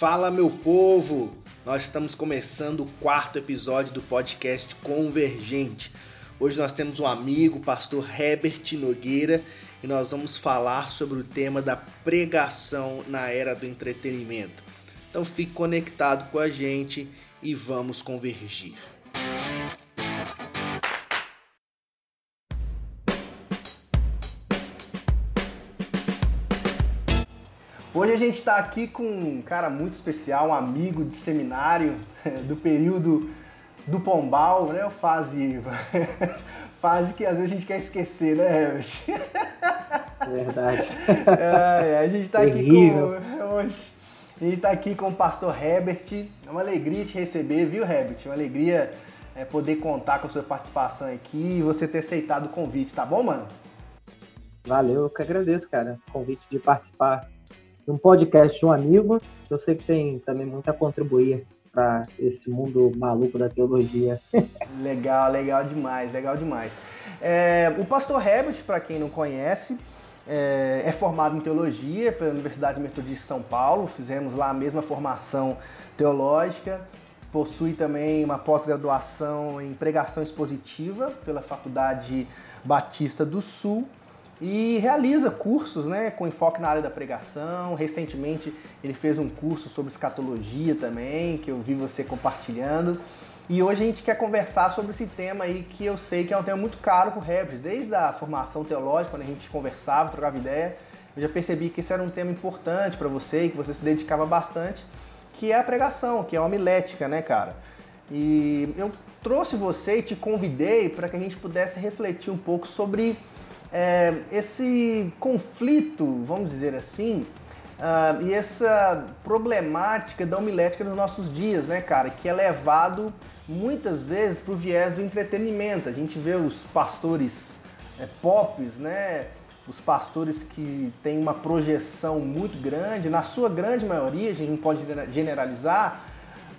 Fala, meu povo! Nós estamos começando o quarto episódio do podcast Convergente. Hoje nós temos um amigo, o pastor Herbert Nogueira, e nós vamos falar sobre o tema da pregação na era do entretenimento. Então fique conectado com a gente e vamos convergir. Gente está aqui com um cara muito especial, um amigo de seminário do período do Pombal, né? O fase, fase que às vezes a gente quer esquecer, né, Herbert? Verdade. É, a gente está aqui com. Hoje, a gente está aqui com o pastor Herbert. É uma alegria te receber, viu, Herbert? Uma alegria é, poder contar com a sua participação aqui e você ter aceitado o convite, tá bom, mano? Valeu, eu que agradeço, cara, o convite de participar um podcast de um amigo, eu sei que tem também muito a contribuir para esse mundo maluco da teologia. legal, legal demais, legal demais. É, o pastor Herbert, para quem não conhece, é, é, formado em teologia pela Universidade Metodista de São Paulo, fizemos lá a mesma formação teológica, possui também uma pós-graduação em pregação expositiva pela Faculdade Batista do Sul e realiza cursos né, com enfoque na área da pregação. Recentemente ele fez um curso sobre escatologia também, que eu vi você compartilhando. E hoje a gente quer conversar sobre esse tema aí que eu sei que é um tema muito caro para o Rebs. Desde a formação teológica, quando a gente conversava, trocava ideia, eu já percebi que esse era um tema importante para você e que você se dedicava bastante, que é a pregação, que é a homilética, né, cara? E eu trouxe você e te convidei para que a gente pudesse refletir um pouco sobre é, esse conflito, vamos dizer assim, uh, e essa problemática da homilética nos nossos dias, né, cara, que é levado muitas vezes para o viés do entretenimento. A gente vê os pastores é, pops, né, os pastores que têm uma projeção muito grande, na sua grande maioria, a gente não pode generalizar,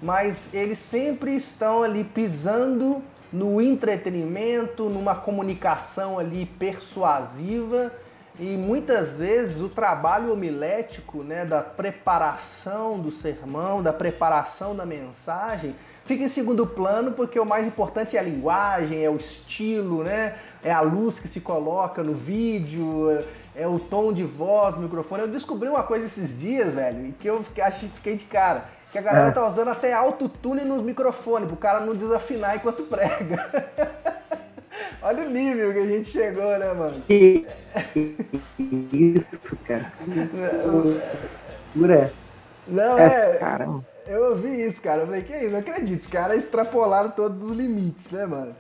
mas eles sempre estão ali pisando no entretenimento, numa comunicação ali persuasiva e muitas vezes o trabalho homilético, né, da preparação do sermão, da preparação da mensagem, fica em segundo plano porque o mais importante é a linguagem, é o estilo, né, é a luz que se coloca no vídeo, é o tom de voz, no microfone. Eu descobri uma coisa esses dias, velho, que eu fiquei de cara que a galera é. tá usando até autotune nos microfones, pro cara não desafinar enquanto prega. Olha o nível que a gente chegou, né, mano? Que isso, cara. Pura. Não, é. é caramba. Eu ouvi isso, cara. Eu falei, que isso? Não acredito. Os caras extrapolaram todos os limites, né, mano?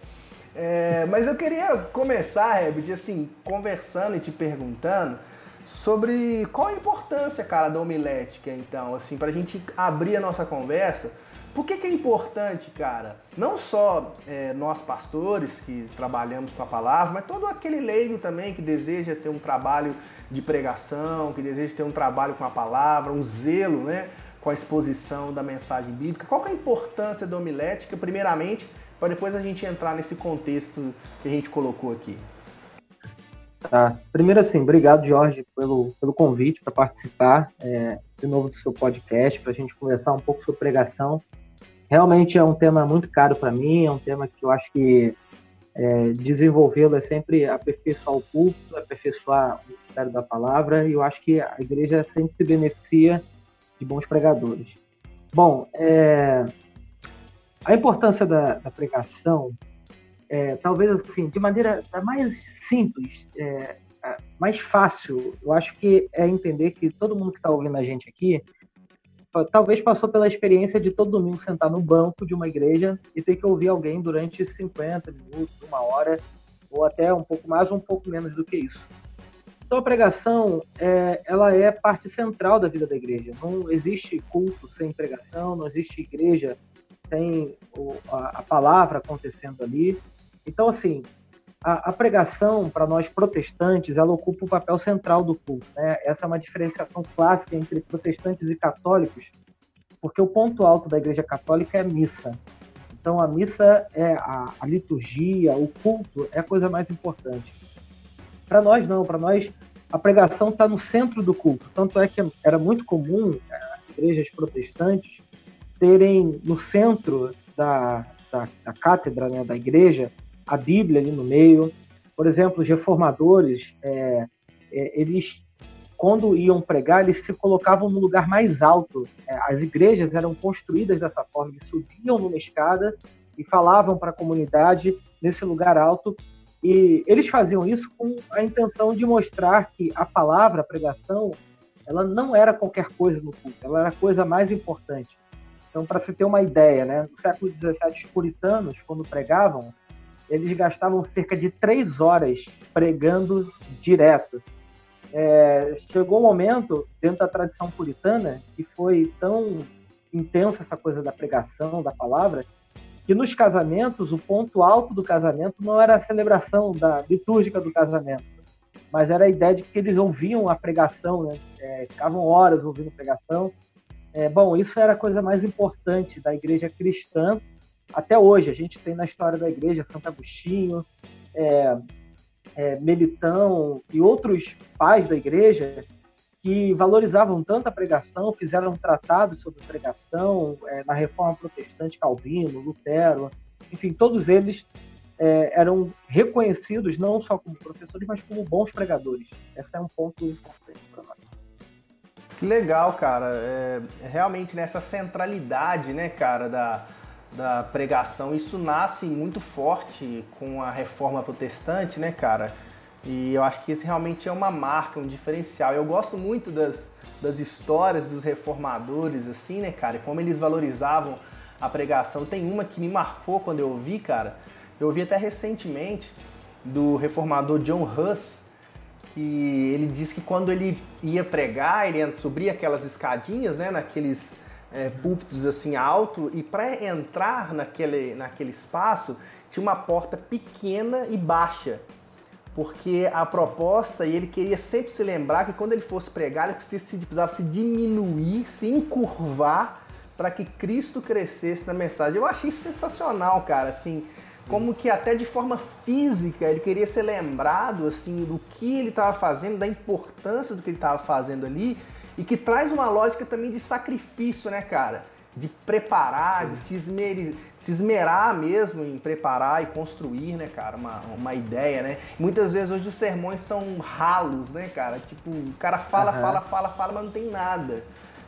É, mas eu queria começar, Herbert, assim, conversando e te perguntando sobre qual a importância, cara, da homilética, então, assim, pra gente abrir a nossa conversa. Por que, que é importante, cara? Não só é, nós pastores que trabalhamos com a palavra, mas todo aquele leigo também que deseja ter um trabalho de pregação, que deseja ter um trabalho com a palavra, um zelo, né, com a exposição da mensagem bíblica. Qual que é a importância da homilética, primeiramente, para depois a gente entrar nesse contexto que a gente colocou aqui? Tá. Primeiro, assim, obrigado, Jorge, pelo, pelo convite para participar é, de novo do seu podcast, para a gente conversar um pouco sobre pregação. Realmente é um tema muito caro para mim, é um tema que eu acho que é, desenvolvê-lo é sempre aperfeiçoar o culto, aperfeiçoar o ministério da palavra, e eu acho que a igreja sempre se beneficia de bons pregadores. Bom, é, a importância da, da pregação é, talvez assim, de maneira mais simples, é, mais fácil, eu acho que é entender que todo mundo que está ouvindo a gente aqui talvez passou pela experiência de todo domingo sentar no banco de uma igreja e ter que ouvir alguém durante 50 minutos, uma hora, ou até um pouco mais ou um pouco menos do que isso. Então a pregação, é, ela é parte central da vida da igreja. Não existe culto sem pregação, não existe igreja sem a, a palavra acontecendo ali. Então, assim, a, a pregação, para nós protestantes, ela ocupa o papel central do culto. Né? Essa é uma diferenciação clássica entre protestantes e católicos, porque o ponto alto da Igreja Católica é a missa. Então, a missa é a, a liturgia, o culto é a coisa mais importante. Para nós, não. Para nós, a pregação está no centro do culto. Tanto é que era muito comum, igrejas protestantes terem no centro da, da, da cátedra, né, da igreja, a Bíblia ali no meio. Por exemplo, os reformadores, é, é, eles, quando iam pregar, eles se colocavam no lugar mais alto. É, as igrejas eram construídas dessa forma, eles subiam numa escada e falavam para a comunidade nesse lugar alto. E eles faziam isso com a intenção de mostrar que a palavra, a pregação, ela não era qualquer coisa no culto, ela era a coisa mais importante. Então, para se ter uma ideia, né, no século XVII, os puritanos, quando pregavam, eles gastavam cerca de três horas pregando direto. É, chegou um momento, dentro da tradição puritana, que foi tão intensa essa coisa da pregação, da palavra, que nos casamentos, o ponto alto do casamento não era a celebração da litúrgica do casamento, mas era a ideia de que eles ouviam a pregação, né? É, ficavam horas ouvindo pregação, é, bom, isso era a coisa mais importante da igreja cristã até hoje. A gente tem na história da igreja Santo Agostinho, é, é, Melitão e outros pais da igreja que valorizavam tanto a pregação, fizeram tratados sobre pregação é, na Reforma Protestante, Calvino, Lutero, enfim, todos eles é, eram reconhecidos não só como professores, mas como bons pregadores. Esse é um ponto importante para nós. Que legal, cara. É, realmente nessa centralidade, né, cara, da, da pregação. Isso nasce muito forte com a reforma protestante, né, cara? E eu acho que isso realmente é uma marca, um diferencial. Eu gosto muito das, das histórias dos reformadores, assim, né, cara? E como eles valorizavam a pregação. Tem uma que me marcou quando eu ouvi, cara. Eu ouvi até recentemente do reformador John Huss, que ele diz que quando ele ia pregar, ele subia aquelas escadinhas, né, naqueles é, púlpitos assim alto, e para entrar naquele, naquele espaço tinha uma porta pequena e baixa, porque a proposta, e ele queria sempre se lembrar que quando ele fosse pregar, ele precisava, se diminuir, se encurvar para que Cristo crescesse na mensagem. Eu achei sensacional, cara, assim, como que até de forma física ele queria ser lembrado assim do que ele estava fazendo, da importância do que ele estava fazendo ali e que traz uma lógica também de sacrifício, né, cara? De preparar, de se, esmer, se esmerar mesmo em preparar e construir, né, cara, uma, uma ideia, né? Muitas vezes hoje os sermões são ralos, né, cara? Tipo, o cara fala, uhum. fala, fala, fala, mas não tem nada.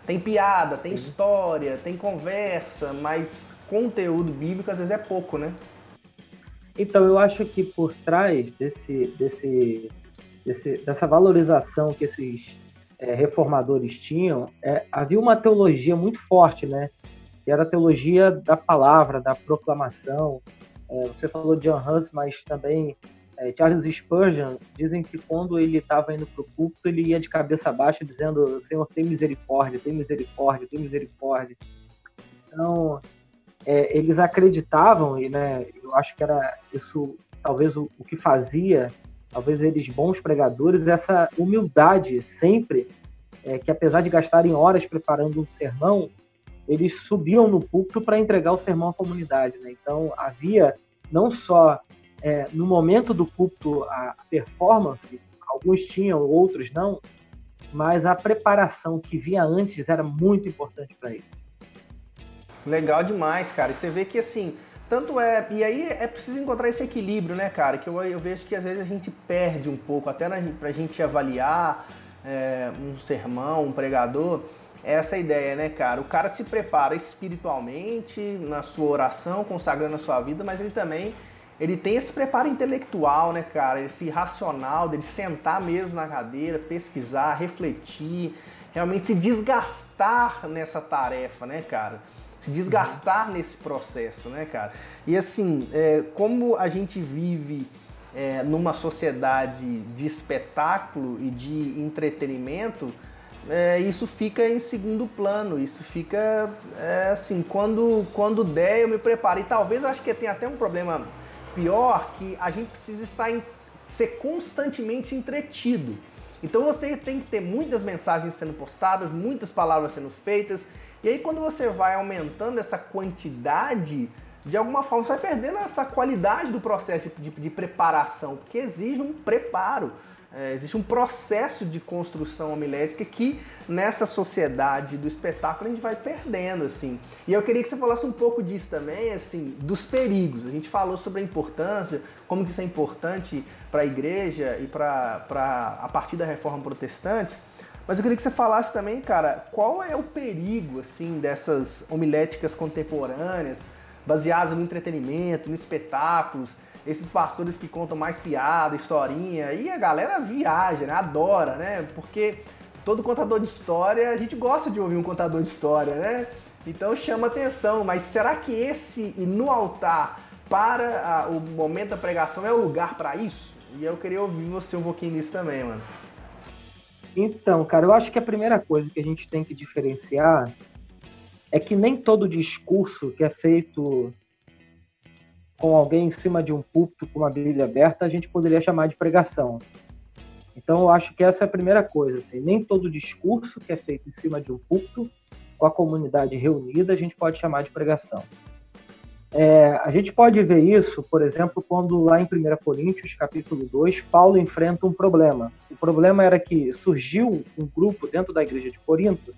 Tem piada, tem Sim. história, tem conversa, mas conteúdo bíblico às vezes é pouco, né? Então, eu acho que por trás desse, desse, desse dessa valorização que esses é, reformadores tinham, é, havia uma teologia muito forte, né? Que era a teologia da palavra, da proclamação. É, você falou de John Hus, mas também é, Charles Spurgeon dizem que quando ele estava indo para o púlpito, ele ia de cabeça baixa dizendo: Senhor, tem misericórdia, tem misericórdia, tem misericórdia. Então, é, eles acreditavam, e né, eu acho que era isso, talvez o, o que fazia, talvez eles bons pregadores, essa humildade sempre, é, que apesar de gastarem horas preparando um sermão, eles subiam no púlpito para entregar o sermão à comunidade. Né? Então havia não só é, no momento do púlpito a performance, alguns tinham, outros não, mas a preparação que vinha antes era muito importante para eles. Legal demais, cara. E você vê que assim, tanto é. E aí é preciso encontrar esse equilíbrio, né, cara? Que eu, eu vejo que às vezes a gente perde um pouco, até na, pra gente avaliar é, um sermão, um pregador. É essa ideia, né, cara? O cara se prepara espiritualmente na sua oração, consagrando a sua vida, mas ele também ele tem esse preparo intelectual, né, cara? Esse racional dele sentar mesmo na cadeira, pesquisar, refletir, realmente se desgastar nessa tarefa, né, cara? Se desgastar nesse processo, né, cara? E assim, é, como a gente vive é, numa sociedade de espetáculo e de entretenimento, é, isso fica em segundo plano, isso fica é, assim, quando, quando der eu me preparo. E talvez acho que tem até um problema pior, que a gente precisa estar em, ser constantemente entretido. Então você tem que ter muitas mensagens sendo postadas, muitas palavras sendo feitas, e aí quando você vai aumentando essa quantidade, de alguma forma você vai perdendo essa qualidade do processo de, de, de preparação, porque exige um preparo. É, existe um processo de construção homilética que nessa sociedade do espetáculo a gente vai perdendo, assim. E eu queria que você falasse um pouco disso também, assim, dos perigos. A gente falou sobre a importância, como que isso é importante para a igreja e para a partir da reforma protestante. Mas eu queria que você falasse também, cara, qual é o perigo, assim, dessas homiléticas contemporâneas, baseadas no entretenimento, no espetáculos, esses pastores que contam mais piada, historinha, e a galera viaja, né? Adora, né? Porque todo contador de história, a gente gosta de ouvir um contador de história, né? Então chama atenção, mas será que esse no altar para a, o momento da pregação é o lugar para isso? E eu queria ouvir você um pouquinho nisso também, mano. Então, cara, eu acho que a primeira coisa que a gente tem que diferenciar é que nem todo discurso que é feito com alguém em cima de um púlpito com uma Bíblia aberta, a gente poderia chamar de pregação. Então, eu acho que essa é a primeira coisa. Assim, nem todo discurso que é feito em cima de um púlpito, com a comunidade reunida, a gente pode chamar de pregação. É, a gente pode ver isso, por exemplo, quando lá em 1 Coríntios, capítulo 2, Paulo enfrenta um problema. O problema era que surgiu um grupo dentro da igreja de Corinto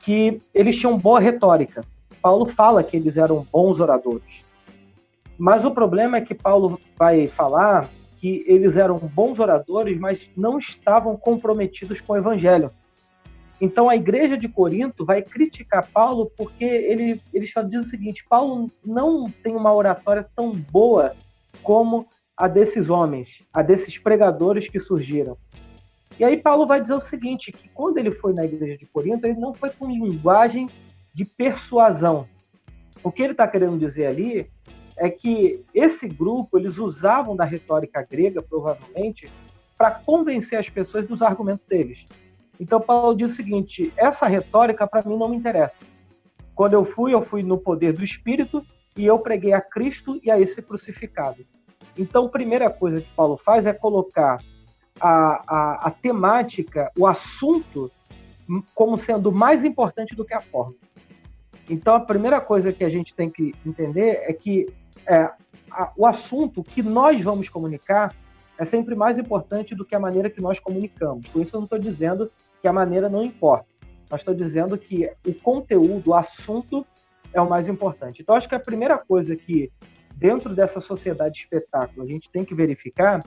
que eles tinham boa retórica. Paulo fala que eles eram bons oradores. Mas o problema é que Paulo vai falar que eles eram bons oradores, mas não estavam comprometidos com o evangelho. Então a igreja de Corinto vai criticar Paulo porque ele, ele diz o seguinte: Paulo não tem uma oratória tão boa como a desses homens, a desses pregadores que surgiram. E aí Paulo vai dizer o seguinte: que quando ele foi na igreja de Corinto, ele não foi com linguagem de persuasão. O que ele está querendo dizer ali é que esse grupo eles usavam da retórica grega, provavelmente, para convencer as pessoas dos argumentos deles. Então Paulo diz o seguinte: essa retórica para mim não me interessa. Quando eu fui, eu fui no poder do Espírito e eu preguei a Cristo e a esse crucificado. Então, a primeira coisa que Paulo faz é colocar a, a, a temática, o assunto, como sendo mais importante do que a forma. Então, a primeira coisa que a gente tem que entender é que é, a, o assunto que nós vamos comunicar é sempre mais importante do que a maneira que nós comunicamos. Com isso, eu não estou dizendo que a maneira não importa, mas estou dizendo que o conteúdo, o assunto é o mais importante. Então, acho que a primeira coisa que, dentro dessa sociedade de espetáculo, a gente tem que verificar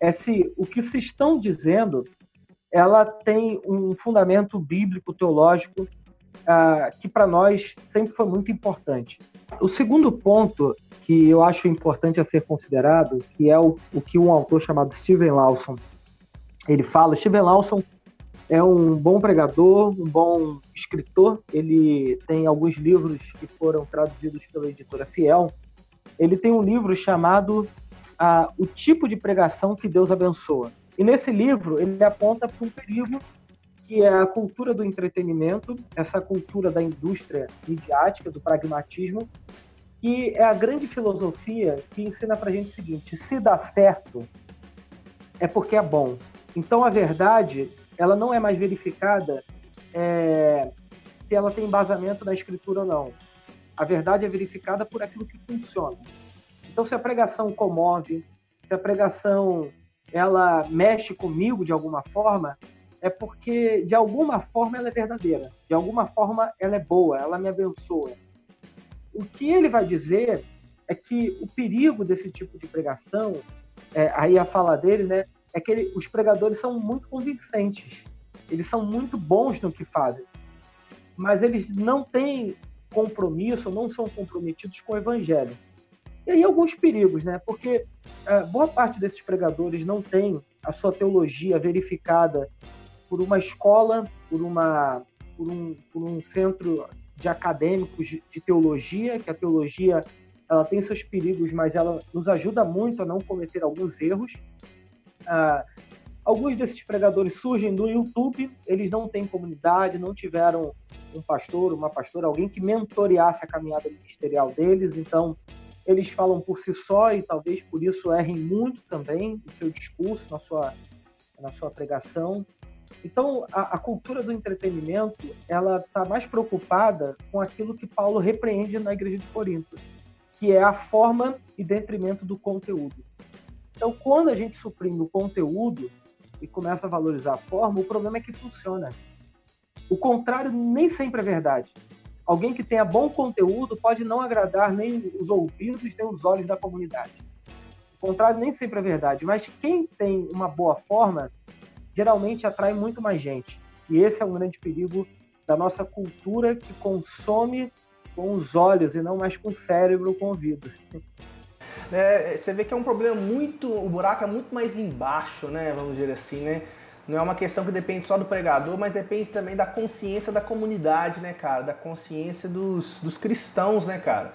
é se o que se estão dizendo ela tem um fundamento bíblico, teológico, ah, que para nós sempre foi muito importante. O segundo ponto que eu acho importante a ser considerado, que é o, o que um autor chamado Steven Lawson ele fala. Steven Lawson é um bom pregador, um bom escritor. Ele tem alguns livros que foram traduzidos pela editora Fiel. Ele tem um livro chamado ah, O Tipo de Pregação que Deus Abençoa. E nesse livro ele aponta para um perigo que é a cultura do entretenimento, essa cultura da indústria midiática, do pragmatismo, que é a grande filosofia que ensina para a gente o seguinte: se dá certo, é porque é bom. Então a verdade, ela não é mais verificada é, se ela tem embasamento na escritura ou não. A verdade é verificada por aquilo que funciona. Então se a pregação comove, se a pregação ela mexe comigo de alguma forma, é porque de alguma forma ela é verdadeira, de alguma forma ela é boa, ela me abençoa o que ele vai dizer é que o perigo desse tipo de pregação, é, aí a fala dele, né, é que ele, os pregadores são muito convincentes, eles são muito bons no que fazem, mas eles não têm compromisso, não são comprometidos com o evangelho. E aí alguns perigos, né? Porque é, boa parte desses pregadores não tem a sua teologia verificada por uma escola, por, uma, por, um, por um centro de acadêmicos de teologia, que a teologia ela tem seus perigos, mas ela nos ajuda muito a não cometer alguns erros. Ah, alguns desses pregadores surgem do YouTube, eles não têm comunidade, não tiveram um pastor, uma pastora, alguém que mentoreasse a caminhada ministerial deles, então eles falam por si só e talvez por isso errem muito também no seu discurso, na sua, na sua pregação. Então, a, a, cultura do entretenimento, ela está mais preocupada com aquilo que Paulo repreende na igreja de Corinto, que é a forma e detrimento do conteúdo. Então, quando a gente suprime o conteúdo, e começa a valorizar a forma, o problema é que funciona. O contrário nem sempre é verdade. Alguém que tenha bom conteúdo pode não agradar nem os ouvidos nem os olhos da comunidade. O contrário nem sempre é verdade, mas quem tem uma boa forma geralmente atrai muito mais gente. E esse é um grande perigo da nossa cultura que consome com os olhos e não mais com o cérebro com o ouvido. É, você vê que é um problema muito. O buraco é muito mais embaixo, né? Vamos dizer assim, né? Não é uma questão que depende só do pregador, mas depende também da consciência da comunidade, né, cara? Da consciência dos, dos cristãos, né, cara?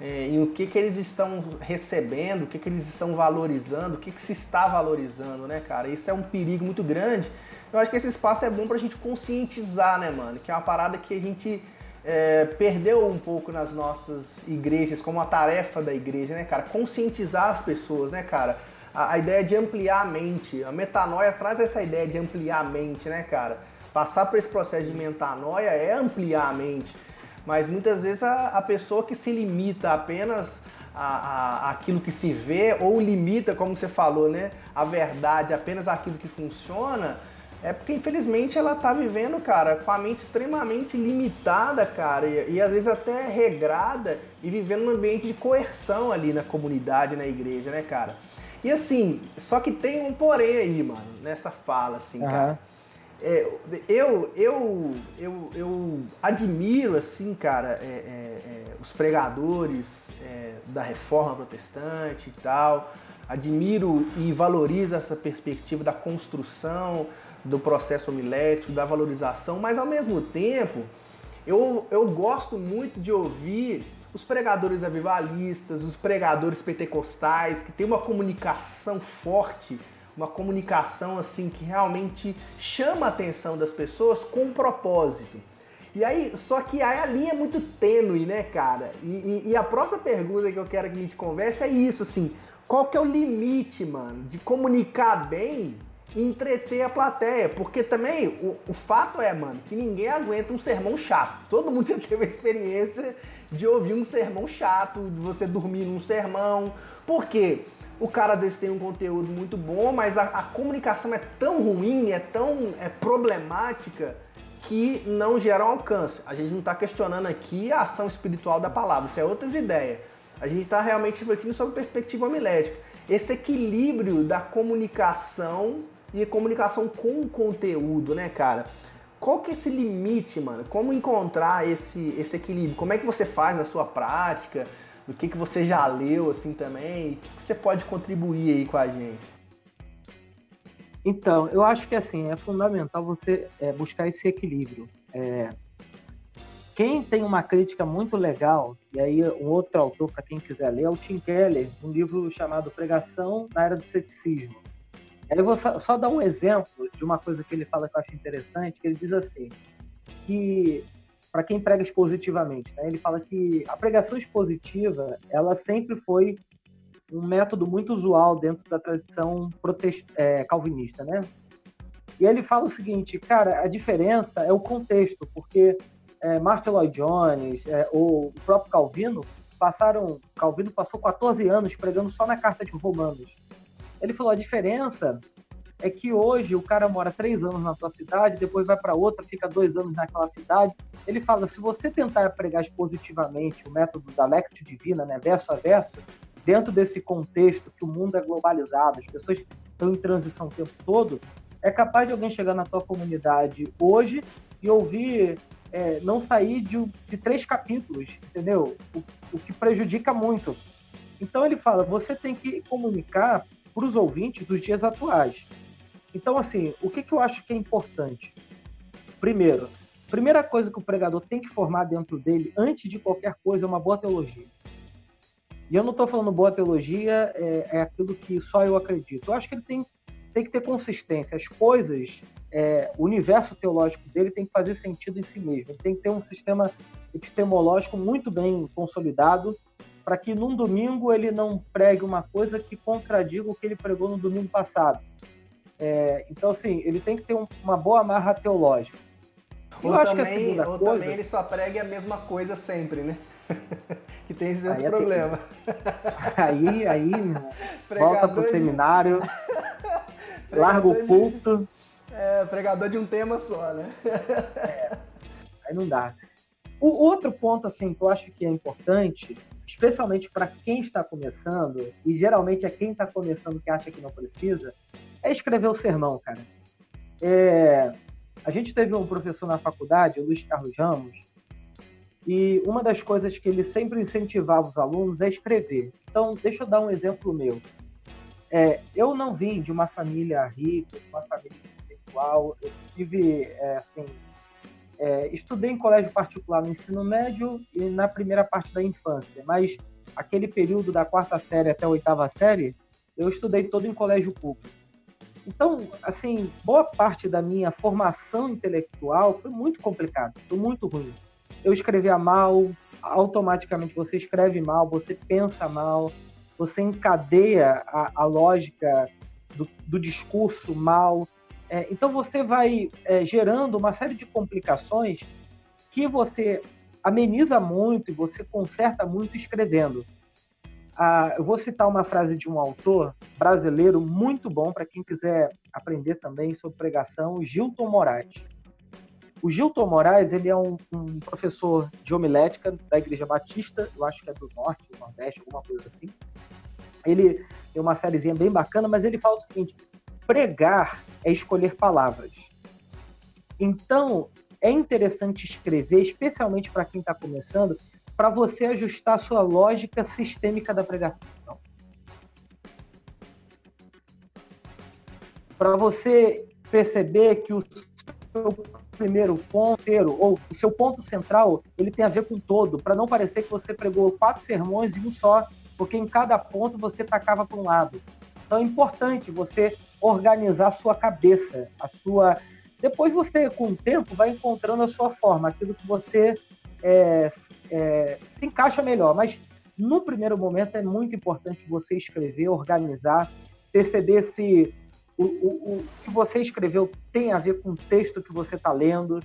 É, e o que, que eles estão recebendo, o que, que eles estão valorizando, o que, que se está valorizando, né, cara? Isso é um perigo muito grande. Eu acho que esse espaço é bom pra gente conscientizar, né, mano? Que é uma parada que a gente é, perdeu um pouco nas nossas igrejas, como a tarefa da igreja, né, cara? Conscientizar as pessoas, né, cara? A, a, ideia de ampliar a mente. A metanoia traz essa ideia de ampliar a mente, né, cara? Passar por esse processo de metanoia é ampliar a mente. Mas muitas vezes a, a pessoa que se limita apenas a, a, aquilo que se vê, ou limita, como você falou, né? A verdade, apenas aquilo que funciona, é porque infelizmente ela tá vivendo, cara, com a mente extremamente limitada, cara, e, e, às vezes até regrada e vivendo num ambiente de coerção ali na comunidade, na igreja, né, cara? E assim, só que tem um porém aí, mano, nessa fala, assim, uhum. cara. É, eu, eu, eu, eu admiro, assim, cara, é, é, é os pregadores é, da reforma protestante e tal. Admiro e valorizo essa perspectiva da construção do processo homilético, da valorização, mas ao mesmo tempo eu, eu gosto muito de ouvir os pregadores avivalistas, os pregadores pentecostais, que tem uma comunicação forte, uma comunicação assim que realmente chama a atenção das pessoas com um propósito. E aí, só que aí a linha é muito tênue, né, cara? E, e, e, a próxima pergunta que eu quero que a gente converse é isso, assim, qual que é o limite, mano, de comunicar bem entreter a plateia. Porque também o, o fato é, mano, que ninguém aguenta um sermão chato. Todo mundo já teve a experiência de ouvir um sermão chato, de você dormir num sermão. Por quê? O cara desse tem um conteúdo muito bom, mas a, a comunicação é tão ruim, é tão é problemática que não gera um alcance. A gente não está questionando aqui a ação espiritual da palavra, isso é outras ideias. A gente está realmente refletindo sobre perspectiva homilética. Esse equilíbrio da comunicação e comunicação com conteúdo, né, cara? Qual que é esse limite, mano? Como encontrar esse, esse equilíbrio? Como é que você faz na sua prática? O que, que você já leu, assim, também? O que, que você pode contribuir aí com a gente? Então, eu acho que, assim, é fundamental você é, buscar esse equilíbrio. É, quem tem uma crítica muito legal, e aí um outro autor, para quem quiser ler, é o Tim Keller, um livro chamado Pregação na Era do Ceticismo. Eu vou só, só, dar um exemplo de uma coisa que ele fala que eu acho interessante, que ele diz assim, que para quem prega expositivamente, né, ele fala que a pregação expositiva, ela sempre foi um método muito usual dentro da tradição protest, é, calvinista, né? E ele fala o seguinte, cara, a diferença é o contexto, porque é, Martin Lloyd Jones é, ou o próprio Calvino passaram, Calvino passou 14 anos pregando só na carta de Romanos. Ele falou: a diferença é que hoje o cara mora três anos na tua cidade, depois vai para outra, fica dois anos naquela cidade. Ele fala: se você tentar pregar positivamente o método da lectio divina, né, verso a verso, dentro desse contexto que o mundo é globalizado, as pessoas estão em transição o tempo todo, é capaz de alguém chegar na tua comunidade hoje e ouvir é, não sair de, de, três capítulos, entendeu? O, o que prejudica muito. Então ele fala: você tem que comunicar para os ouvintes dos dias atuais. Então, assim, o que, que eu acho que é importante? Primeiro, primeira coisa que o pregador tem que formar dentro dele, antes de qualquer coisa, é uma boa teologia. E eu não estou falando boa teologia, é, é, aquilo que só eu acredito. Eu acho que ele tem, tem que ter consistência. As coisas, é, o universo teológico dele tem que fazer sentido em si mesmo. Ele tem que ter um sistema epistemológico muito bem consolidado para que num domingo ele não pregue uma coisa que contradiga o que ele pregou no domingo passado. É, então, assim, ele tem que ter um, uma boa amarra teológica. ou também, ou coisa... também ele só pregue a mesma coisa sempre, né? que tem esse outro aí é problema. Aí, aí, volta pro seminário. larga o culto. É, pregador de um tema só, né? é, aí não dá. O outro ponto, assim, que eu acho que é importante, especialmente para quem está começando, e geralmente é quem está começando que acha que não precisa, é escrever o sermão, cara. É, a gente teve um professor na faculdade, o Luiz Carlos Ramos, e uma das coisas que ele sempre incentivava os alunos é escrever. Então, deixa eu dar um exemplo meu. É, eu não vim de uma família rica, de uma família intelectual. Eu tive, é, assim, é, estudei em colégio particular no ensino médio e na primeira parte da infância, mas aquele período da quarta série até a oitava série, eu estudei todo em colégio público. Então, assim, boa parte da minha formação intelectual foi muito complicada, foi muito ruim. Eu escrevia mal, automaticamente você escreve mal, você pensa mal, você encadeia a, a lógica do, do, discurso mal. É, então você vai é, gerando uma série de complicações que você ameniza muito e você conserta muito escrevendo. Ah, eu vou citar uma frase de um autor brasileiro muito bom para quem quiser aprender também sobre pregação, Gilton Moraes. O Gilton Moraes ele é um, um, professor de homilética da Igreja Batista, eu acho que é do Norte, do Nordeste, alguma coisa assim. Ele tem uma sériezinha bem bacana, mas ele fala o seguinte: pregar é escolher palavras. Então, é interessante escrever, especialmente para quem está começando, para você ajustar a sua lógica sistêmica da pregação. Para você perceber que o seu primeiro ponto, ou o seu ponto central, ele tem a ver com todo, para não parecer que você pregou quatro sermões em um só, porque em cada ponto você tacava para um lado. Então é importante você organizar a sua cabeça, a sua. Depois você, com o tempo, vai encontrando a sua forma, aquilo que você é, é, se encaixa melhor. Mas no primeiro momento é muito importante você escrever, organizar, perceber se o, o, o que você escreveu tem a ver com o texto que você está lendo,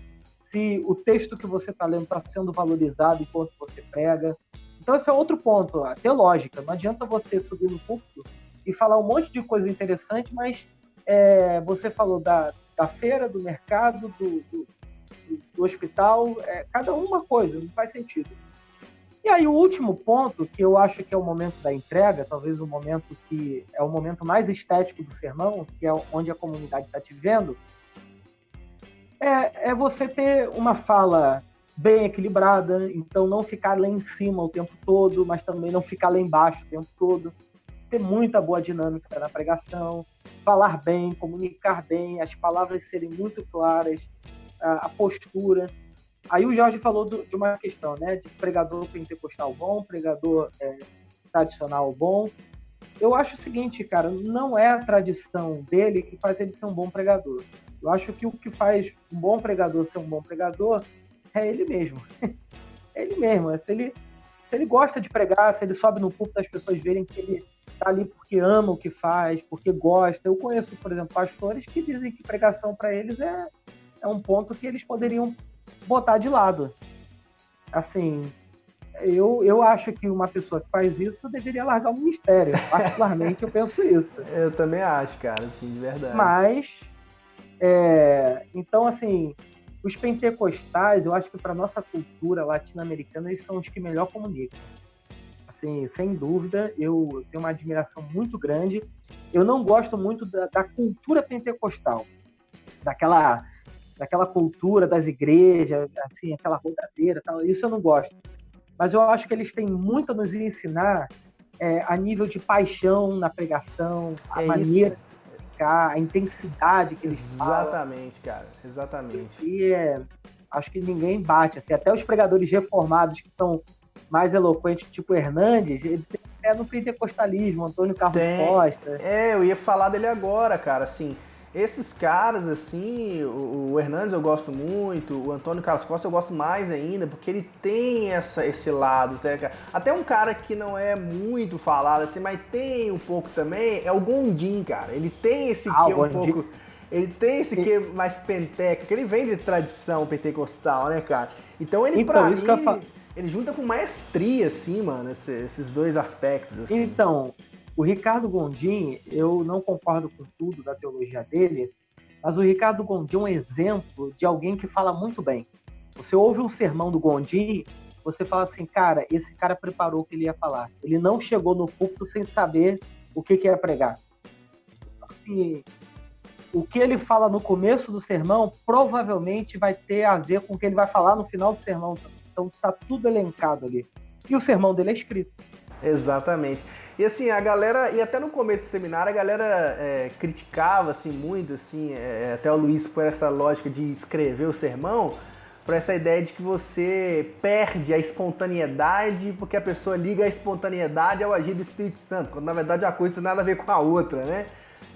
se o texto que você está lendo está sendo valorizado enquanto você prega. Então, esse é outro ponto, até lógica. Não adianta você subir no púlpito e falar um monte de coisa interessante, mas é, você falou da, da feira, do mercado, do, do, do hospital, é, cada uma coisa, não faz sentido. E aí o último ponto, que eu acho que é o momento da entrega, talvez o momento que é o momento mais estético do sermão, que é onde a comunidade está te vendo, é, é você ter uma fala bem equilibrada, então não ficar lá em cima o tempo todo, mas também não ficar lá embaixo o tempo todo. Ter muita boa dinâmica na pregação, falar bem, comunicar bem, as palavras serem muito claras, a, a postura. Aí o Jorge falou do, de uma questão, né? De pregador pentecostal bom, pregador é, tradicional bom. Eu acho o seguinte, cara, não é a tradição dele que faz ele ser um bom pregador. Eu acho que o que faz um bom pregador ser um bom pregador é ele mesmo. é ele mesmo. É se ele, se ele gosta de pregar, se ele sobe no púlpito as pessoas verem que ele está ali porque ama o que faz, porque gosta. Eu conheço, por exemplo, pastores que dizem que pregação para eles é, é um ponto que eles poderiam botar de lado. Assim, eu, eu acho que uma pessoa que faz isso deveria largar o ministério. Particularmente, eu penso isso. Eu também acho, cara, assim, de verdade. Mas, é, então, assim, os pentecostais, eu acho que para nossa cultura latino-americana, eles são os que melhor comunicam. Assim, sem dúvida, eu tenho uma admiração muito grande. Eu não gosto muito da, da cultura pentecostal, daquela daquela cultura das igrejas, assim, aquela rodadeira, tal. Isso eu não gosto. Mas eu acho que eles têm muito a nos ensinar é, a nível de paixão na pregação, a é maneira isso. de ficar, a intensidade que eles Exatamente, falam. cara. Exatamente. E é, acho que ninguém bate. Assim, até os pregadores reformados que são mais eloquentes, tipo Hernandes, ele é no pentecostalismo, Antônio Carlos Tem. Costa. É, eu ia falar dele agora, cara, assim esses caras, assim, o, o Hernandes eu gosto muito, o Antônio Carlos Costa eu gosto mais ainda, porque ele tem essa, esse lado. Até, até um cara que não é muito falado, assim, mas tem um pouco também, é o Gondim, cara. Ele tem esse ah, que um pouco. Ele tem esse que mais penteca, que ele vem de tradição pentecostal, né, cara? Então ele, então, pra mim, ele, junta com maestria, assim, mano, esses, esses dois aspectos, assim. Então, o Ricardo Gondim, eu não concordo com tudo da teologia dele, mas o Ricardo Gondim é um exemplo de alguém que fala muito bem. Você ouve um sermão do Gondim, você fala assim, cara, esse cara preparou o que ele ia falar. Ele não chegou no púlpito sem saber o que, que ia pregar. Assim, o que ele fala no começo do sermão provavelmente vai ter a ver com o que ele vai falar no final do sermão. Então está tudo elencado ali. E o sermão dele é escrito. Exatamente. E assim, a galera, e até no começo do seminário, a galera é, criticava assim muito, assim, é, até o Luiz por essa lógica de escrever o sermão, por essa ideia de que você perde a espontaneidade porque a pessoa liga a espontaneidade ao agir do Espírito Santo, quando na verdade uma coisa tem nada a ver com a outra, né?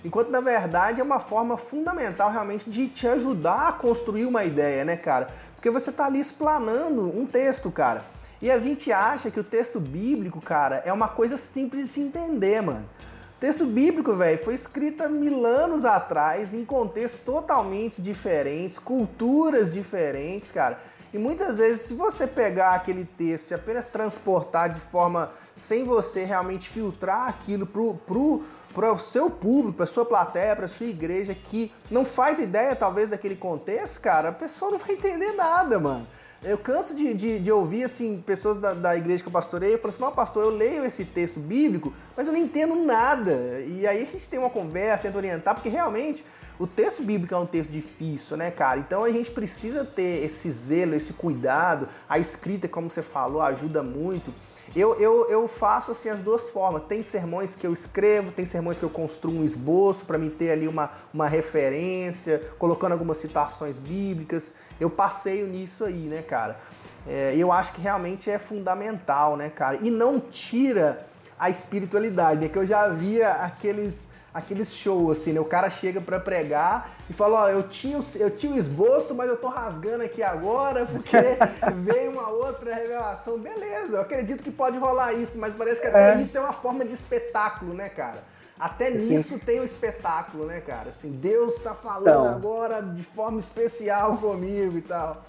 Enquanto na verdade é uma forma fundamental realmente de te ajudar a construir uma ideia, né, cara? Porque você tá ali explanando um texto, cara. E a gente acha que o texto bíblico, cara, é uma coisa simples de se entender, mano. O texto bíblico, velho, foi escrito há mil anos atrás, em contextos totalmente diferentes, culturas diferentes, cara. E muitas vezes, se você pegar aquele texto e apenas transportar de forma sem você realmente filtrar aquilo pro, pro, para o seu público, para sua plateia, para sua igreja que não faz ideia talvez daquele contexto, cara, a pessoa não vai entender nada, mano. Eu canso de, de, de, ouvir, assim, pessoas da, da igreja que eu pastorei, eu falo assim, não, pastor, eu leio esse texto bíblico, mas eu não entendo nada. E aí a gente tem uma conversa, tenta orientar, porque realmente o texto bíblico é um texto difícil, né, cara? Então a gente precisa ter esse zelo, esse cuidado. A escrita, como você falou, ajuda muito. Eu, eu, eu faço assim as duas formas. Tem sermões que eu escrevo, tem sermões que eu construo um esboço para me ter ali uma, uma referência, colocando algumas citações bíblicas. Eu passeio nisso aí, né, cara? É, eu acho que realmente é fundamental, né, cara? E não tira a espiritualidade, né? Que eu já via aqueles aqueles shows, assim, né? O cara chega para pregar e fala, ó, eu tinha, eu tinha um esboço, mas eu tô rasgando aqui agora porque veio uma outra revelação. Beleza, eu acredito que pode rolar isso, mas parece que até é. isso é uma forma de espetáculo, né, cara? Até nisso tem o um espetáculo, né, cara? Assim, Deus tá falando então, agora de forma especial comigo e tal.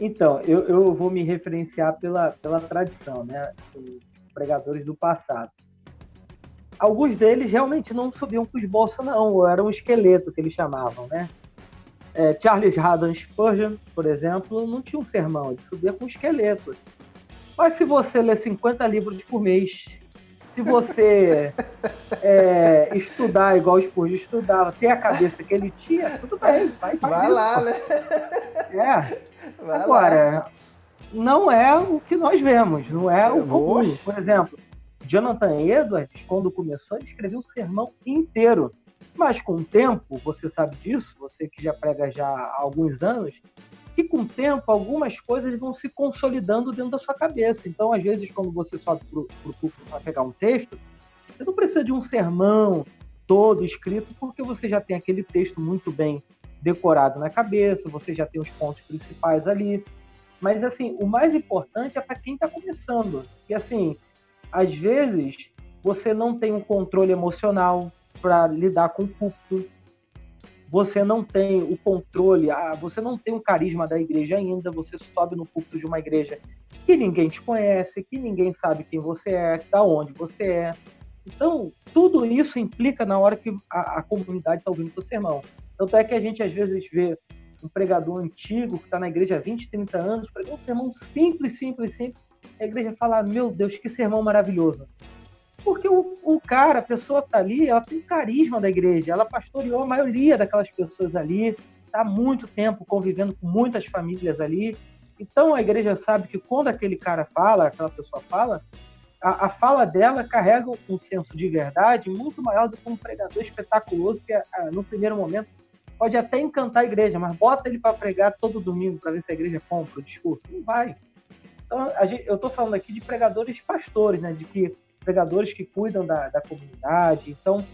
Então, eu, eu vou me referenciar pela, pela tradição, né? Os pregadores do passado alguns deles realmente não subiam com os bolsos, não, era um esqueleto que eles chamavam, né? É, Charles Haddon Spurgeon, por exemplo, não tinha um sermão, ele subia com um esqueleto. Mas se você lê 50 livros por mês, se você é, estudar igual o Spurgeon estudava, ter a cabeça que ele tinha, tudo bem, vai, vai lá, né? É. Vai Agora, lá. não é o que nós vemos, não é o comum. Por exemplo, Jonathan Edwards, quando começou, ele escreveu um sermão inteiro. Mas com o tempo, você sabe disso, você que já prega já há alguns anos, que com o tempo algumas coisas vão se consolidando dentro da sua cabeça. Então, às vezes, quando você sobe para o público para pegar um texto, você não precisa de um sermão todo escrito, porque você já tem aquele texto muito bem decorado na cabeça, você já tem os pontos principais ali. Mas, assim, o mais importante é para quem está começando. E, assim, às vezes você não tem um controle emocional para lidar com o púlpito, você não tem o controle, ah, você não tem o carisma da igreja ainda, você sobe no púlpito de uma igreja que ninguém te conhece, que ninguém sabe quem você é, da onde você é. Então, tudo isso implica na hora que a, a comunidade está ouvindo o sermão. Tanto é que a gente às vezes vê um pregador antigo que está na igreja há 20, 30 anos, pregando um sermão simples, simples, simples, a igreja fala: Meu Deus, que sermão maravilhoso. Porque o, o cara, a pessoa está ali, ela tem carisma da igreja, ela pastoreou a maioria daquelas pessoas ali, há muito tempo convivendo com muitas famílias ali. Então a igreja sabe que quando aquele cara fala, aquela pessoa fala, a, a fala dela carrega um senso de verdade muito maior do que um pregador espetaculoso que, no primeiro momento, pode até encantar a igreja, mas bota ele para pregar todo domingo para ver se a igreja compra o discurso. Não vai. Então, gente, eu estou falando aqui de pregadores pastores, né? De que pregadores que cuidam da, da comunidade. Então,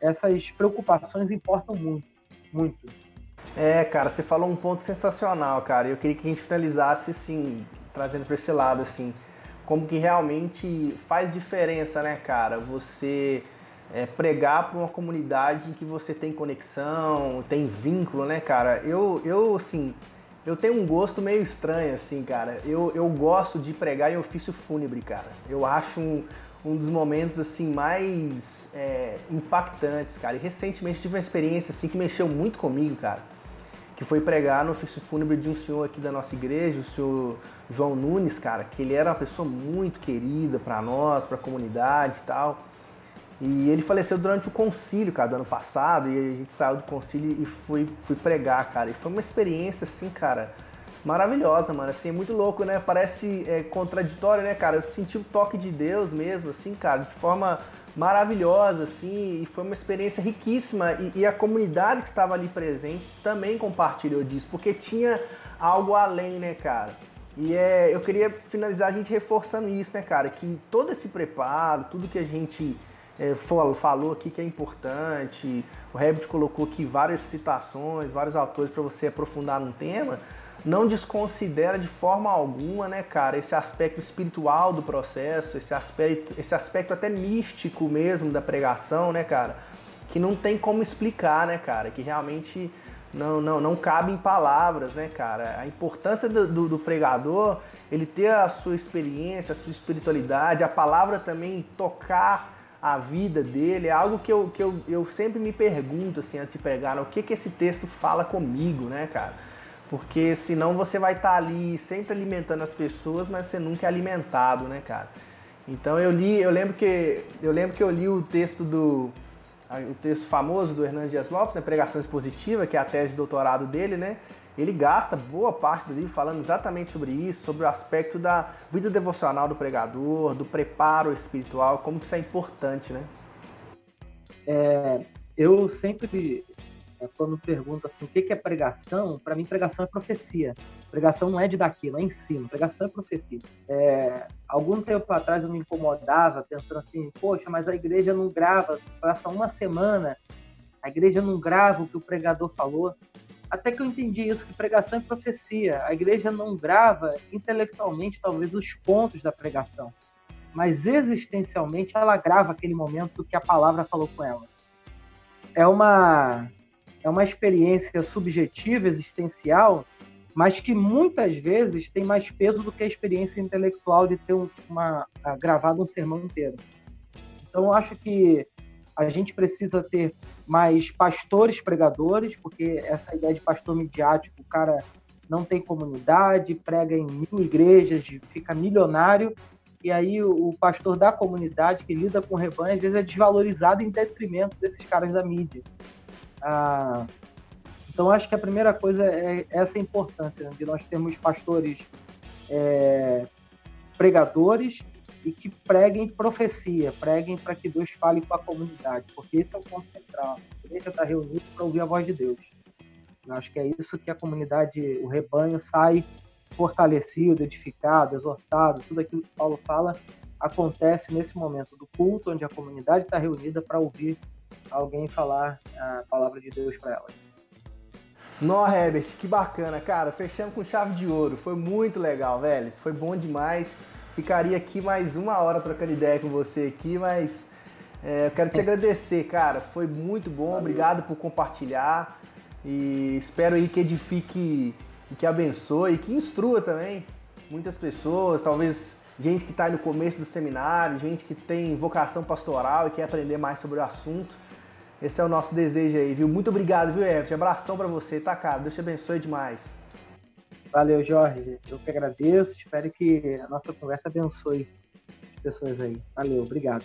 essas preocupações importam muito, muito. É, cara, você falou um ponto sensacional, cara. Eu queria que a gente finalizasse, assim, trazendo para esse lado, assim, como que realmente faz diferença, né, cara? Você é, pregar para uma comunidade em que você tem conexão, tem vínculo, né, cara? Eu, eu assim, eu tenho um gosto meio estranho, assim, cara. Eu, eu gosto de pregar em ofício fúnebre, cara. Eu acho um, um dos momentos assim mais é, impactantes, cara. E recentemente tive uma experiência assim que mexeu muito comigo, cara. Que foi pregar no ofício fúnebre de um senhor aqui da nossa igreja, o senhor João Nunes, cara, que ele era uma pessoa muito querida para nós, para a comunidade e tal. E ele faleceu durante o concílio, cara, do ano passado, e a gente saiu do concílio e fui, fui pregar, cara. E foi uma experiência, assim, cara, maravilhosa, mano. Assim, é muito louco, né? Parece é, contraditório, né, cara? Eu senti o toque de Deus mesmo, assim, cara, de forma maravilhosa, assim, e foi uma experiência riquíssima. E, e a comunidade que estava ali presente também compartilhou disso, porque tinha algo além, né, cara? E é, eu queria finalizar a gente reforçando isso, né, cara? Que todo esse preparo, tudo que a gente é, falou aqui que é importante, o Herbert colocou aqui várias citações, vários autores para você aprofundar num tema, não desconsidera de forma alguma, né, cara, esse aspecto espiritual do processo, esse aspecto, esse aspecto até místico mesmo da pregação, né, cara, que não tem como explicar, né, cara, que realmente não, não, não cabe em palavras, né, cara? A importância do, do, do, pregador, ele ter a sua experiência, a sua espiritualidade, a palavra também tocar a vida dele, é algo que eu, que eu, eu sempre me pergunto, assim, antes de pregar, né? o que que esse texto fala comigo, né, cara? Porque senão você vai estar tá ali sempre alimentando as pessoas, mas você nunca é alimentado, né, cara? Então eu li, eu lembro que eu lembro que eu li o texto do o texto famoso do Hernandes Dias Lopes, né, Pregação Expositiva, que é a tese de doutorado dele, né? Ele gasta boa parte do livro falando exatamente sobre isso, sobre o aspecto da vida devocional do pregador, do preparo espiritual, como que isso é importante, né? É, eu sempre, é, quando pergunto assim, o que é pregação, para mim pregação é profecia. Pregação não é de daqui, não é ensino, pregação é profecia. É, algum tempo atrás eu me incomodava pensando assim, poxa, mas a igreja não grava, passa uma semana, a igreja não grava o que o pregador falou. Até que eu entendi isso, que pregação é profecia. A igreja não grava intelectualmente, talvez, os pontos da pregação, mas existencialmente ela grava aquele momento que a palavra falou com ela. É uma, é uma experiência subjetiva, existencial, mas que muitas vezes tem mais peso do que a experiência intelectual de ter uma, gravado um sermão inteiro. Então, eu acho que a gente precisa ter mais pastores pregadores, porque essa ideia de pastor midiático, o cara não tem comunidade, prega em mil igrejas, fica milionário, e aí o pastor da comunidade que lida com o rebanho às vezes é desvalorizado em detrimento desses caras da mídia. Ah, então acho que a primeira coisa é essa importância né, de nós termos pastores é, pregadores e que preguem profecia, preguem para que Deus fale com a comunidade, porque esse é o ponto central. A igreja está reunida para ouvir a voz de Deus. Eu acho que é isso que a comunidade, o rebanho, sai fortalecido, edificado, exortado, tudo aquilo que Paulo fala acontece nesse momento do culto, onde a comunidade está reunida para ouvir alguém falar a palavra de Deus para ela. Nó, Herbert, que bacana, cara. Fechamos com chave de ouro. Foi muito legal, velho. Foi bom demais. Ficaria aqui mais uma hora trocando ideia com você aqui, mas é, eu quero te agradecer, cara. Foi muito bom, Valeu. obrigado por compartilhar. E espero aí que edifique, que abençoe, que instrua também muitas pessoas, talvez gente que está no começo do seminário, gente que tem vocação pastoral e quer aprender mais sobre o assunto. Esse é o nosso desejo aí, viu? Muito obrigado, viu, Herbert? Abração para você, tá, cara? Deus te abençoe demais. Valeu, Jorge. Eu que agradeço. Espero que a nossa conversa abençoe as pessoas aí. Valeu, obrigado.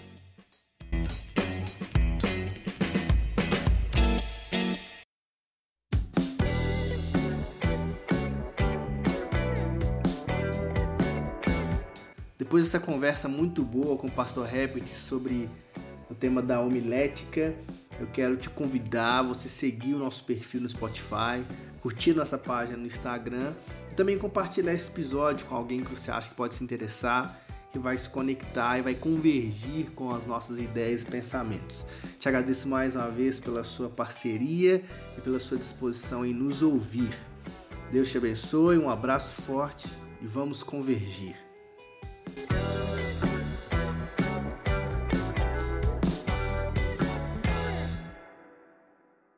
Depois dessa conversa muito boa com o pastor Herbert sobre o tema da homilética, eu quero te convidar a você seguir o nosso perfil no Spotify, curtir nossa página no Instagram e também compartilhar esse episódio com alguém que você acha que pode se interessar, que vai se conectar e vai convergir com as nossas ideias e pensamentos. Te agradeço mais uma vez pela sua parceria e pela sua disposição em nos ouvir. Deus te abençoe, um abraço forte e vamos convergir.